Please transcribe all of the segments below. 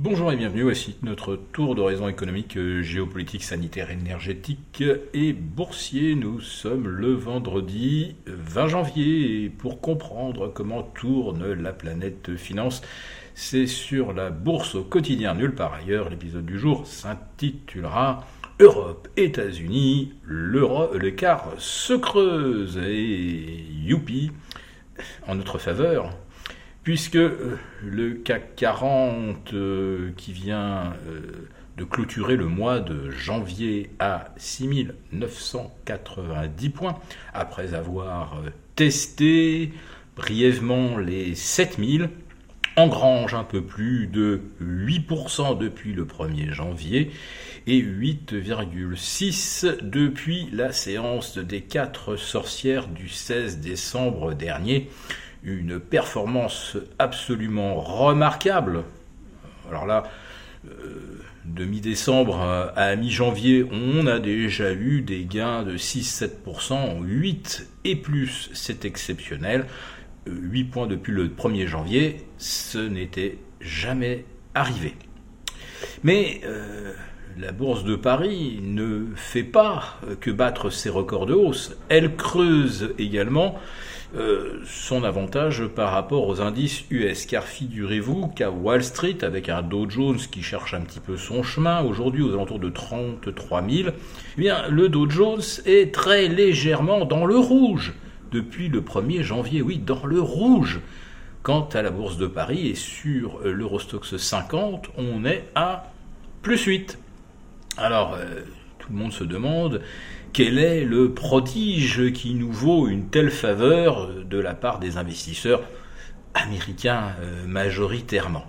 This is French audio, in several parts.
Bonjour et bienvenue, voici notre tour d'horizon économique, euh, géopolitique, sanitaire, énergétique et boursier. Nous sommes le vendredi 20 janvier pour comprendre comment tourne la planète finance, c'est sur la bourse au quotidien nulle part ailleurs. L'épisode du jour s'intitulera Europe, États-Unis, l'écart se creuse et youpi en notre faveur puisque euh, le CAC 40 euh, qui vient euh, de clôturer le mois de janvier à 6990 points, après avoir testé brièvement les 7000, engrange un peu plus de 8% depuis le 1er janvier et 8,6% depuis la séance des 4 sorcières du 16 décembre dernier une performance absolument remarquable. Alors là, euh, de mi-décembre à mi-janvier, on a déjà eu des gains de 6-7%, 8 et plus, c'est exceptionnel. 8 euh, points depuis le 1er janvier, ce n'était jamais arrivé. Mais euh, la bourse de Paris ne fait pas que battre ses records de hausse, elle creuse également euh, son avantage par rapport aux indices US. Car figurez-vous qu'à Wall Street, avec un Dow Jones qui cherche un petit peu son chemin, aujourd'hui aux alentours de 33 000, eh bien, le Dow Jones est très légèrement dans le rouge depuis le 1er janvier. Oui, dans le rouge. Quant à la bourse de Paris et sur l'Eurostox 50, on est à plus 8. Alors, euh, tout le monde se demande quel est le prodige qui nous vaut une telle faveur de la part des investisseurs américains euh, majoritairement?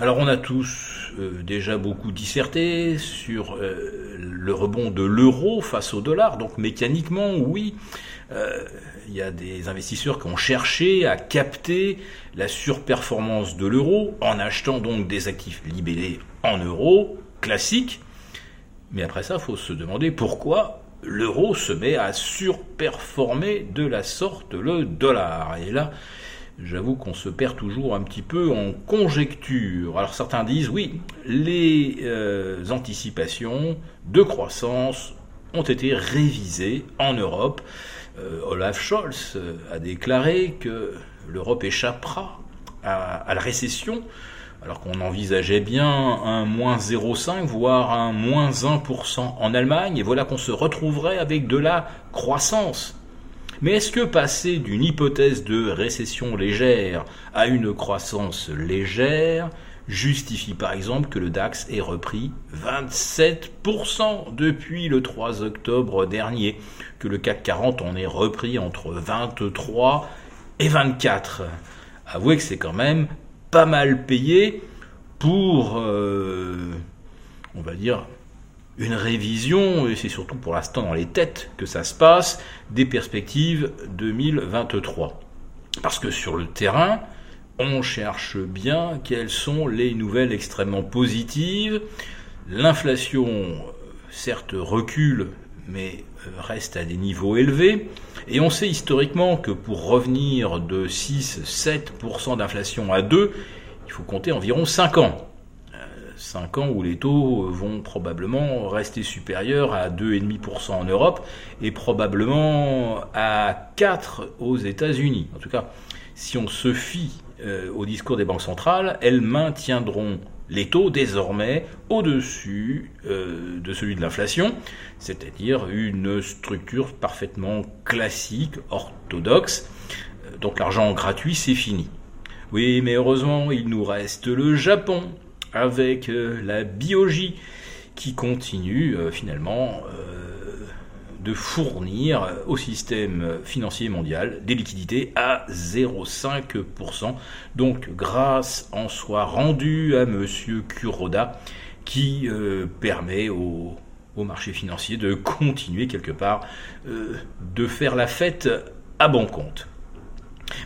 Alors on a tous euh, déjà beaucoup disserté sur euh, le rebond de l'euro face au dollar, donc mécaniquement oui, il y a des investisseurs qui ont cherché à capter la surperformance de l'euro en achetant donc des actifs libellés en euros classiques. Mais après ça, il faut se demander pourquoi l'euro se met à surperformer de la sorte le dollar. Et là, j'avoue qu'on se perd toujours un petit peu en conjecture. Alors certains disent oui, les euh, anticipations de croissance ont été révisées en Europe. Euh, Olaf Scholz euh, a déclaré que l'Europe échappera à la récession alors qu'on envisageait bien un moins 0,5, voire un moins 1% en Allemagne, et voilà qu'on se retrouverait avec de la croissance. Mais est-ce que passer d'une hypothèse de récession légère à une croissance légère justifie par exemple que le DAX ait repris 27% depuis le 3 octobre dernier, que le CAC 40 en ait repris entre 23 et 24 Avouez que c'est quand même pas mal payé pour, euh, on va dire, une révision, et c'est surtout pour l'instant dans les têtes que ça se passe, des perspectives 2023. Parce que sur le terrain, on cherche bien quelles sont les nouvelles extrêmement positives. L'inflation, certes, recule, mais euh, reste à des niveaux élevés. Et on sait historiquement que pour revenir de 6-7% d'inflation à 2, il faut compter environ 5 ans. 5 euh, ans où les taux vont probablement rester supérieurs à 2,5% en Europe et probablement à 4 aux États-Unis. En tout cas, si on se fie euh, au discours des banques centrales, elles maintiendront les taux désormais au-dessus euh, de celui de l'inflation, c'est-à-dire une structure parfaitement classique, orthodoxe. Euh, donc l'argent gratuit, c'est fini. Oui, mais heureusement, il nous reste le Japon avec euh, la biogie qui continue finalement de fournir au système financier mondial des liquidités à 0,5%. Donc grâce en soi rendue à M. Kuroda qui euh, permet au, marché financier de continuer quelque part euh, de faire la fête à bon compte.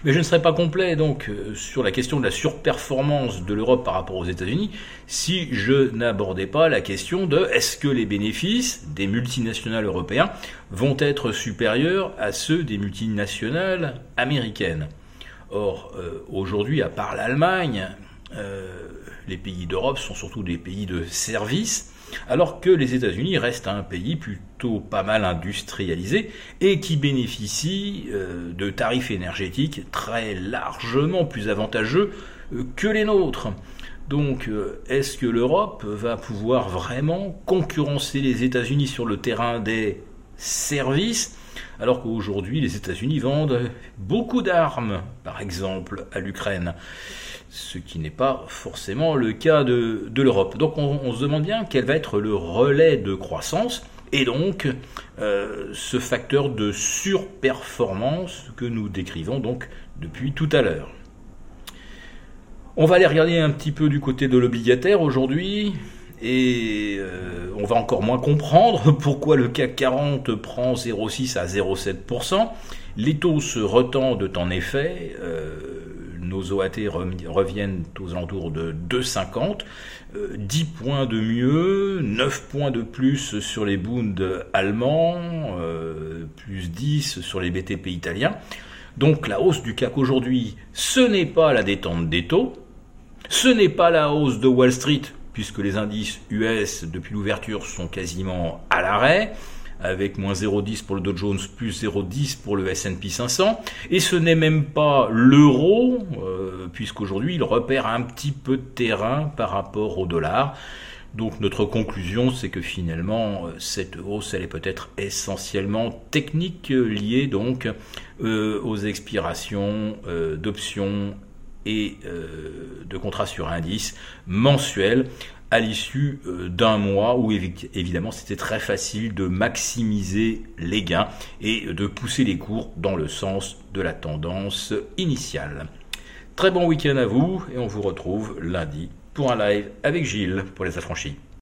Mais je ne serai pas complet donc euh, sur la question de la surperformance de l'Europe par rapport aux États-Unis si je n'abordais pas la question de est-ce que les bénéfices des multinationales européens vont être supérieurs à ceux des multinationales américaines? Or, euh, aujourd'hui, à part l'Allemagne, euh, les pays d'Europe sont surtout des pays de services, alors que les États-Unis restent un pays plutôt pas mal industrialisé et qui bénéficie euh, de tarifs énergétiques très largement plus avantageux euh, que les nôtres. Donc, euh, est-ce que l'Europe va pouvoir vraiment concurrencer les États-Unis sur le terrain des services alors qu'aujourd'hui les États-Unis vendent beaucoup d'armes, par exemple, à l'Ukraine, ce qui n'est pas forcément le cas de, l'Europe. Donc on, se demande bien quel va être le relais de croissance et donc euh, ce facteur de surperformance que nous décrivons donc depuis tout à l'heure. On va aller regarder un petit peu du côté de l'obligataire aujourd'hui et euh, on va encore moins comprendre pourquoi le CAC 40 prend 0,6 à 0,7%. Les taux se retendent en effet, euh, nos OAT reviennent aux alentours de 2,50, 10 euh, points de mieux, 9 points de plus sur les Bund allemands, plus 10 sur les BTP italiens. Donc la hausse du CAC aujourd'hui, ce n'est pas la détente des taux, ce n'est pas la hausse de Wall Street puisque les indices US depuis l'ouverture sont quasiment à l'arrêt avec moins 0,10 pour le Dow Jones, plus 0,10 pour le S&P 500. Et ce n'est même pas l'euro, euh, puisqu'aujourd'hui il repère un petit peu de terrain par rapport au dollar. Donc notre conclusion, c'est que finalement, euh, cette hausse, elle est peut-être essentiellement technique, liée donc euh, aux expirations d'options et euh, de contrats sur indice mensuels à l'issue euh, d'un mois où évidemment c'était très facile de maximiser les gains et de pousser les cours dans le sens de la tendance initiale. Très bon week-end à vous et on vous retrouve lundi pour un live avec Gilles pour les affranchis.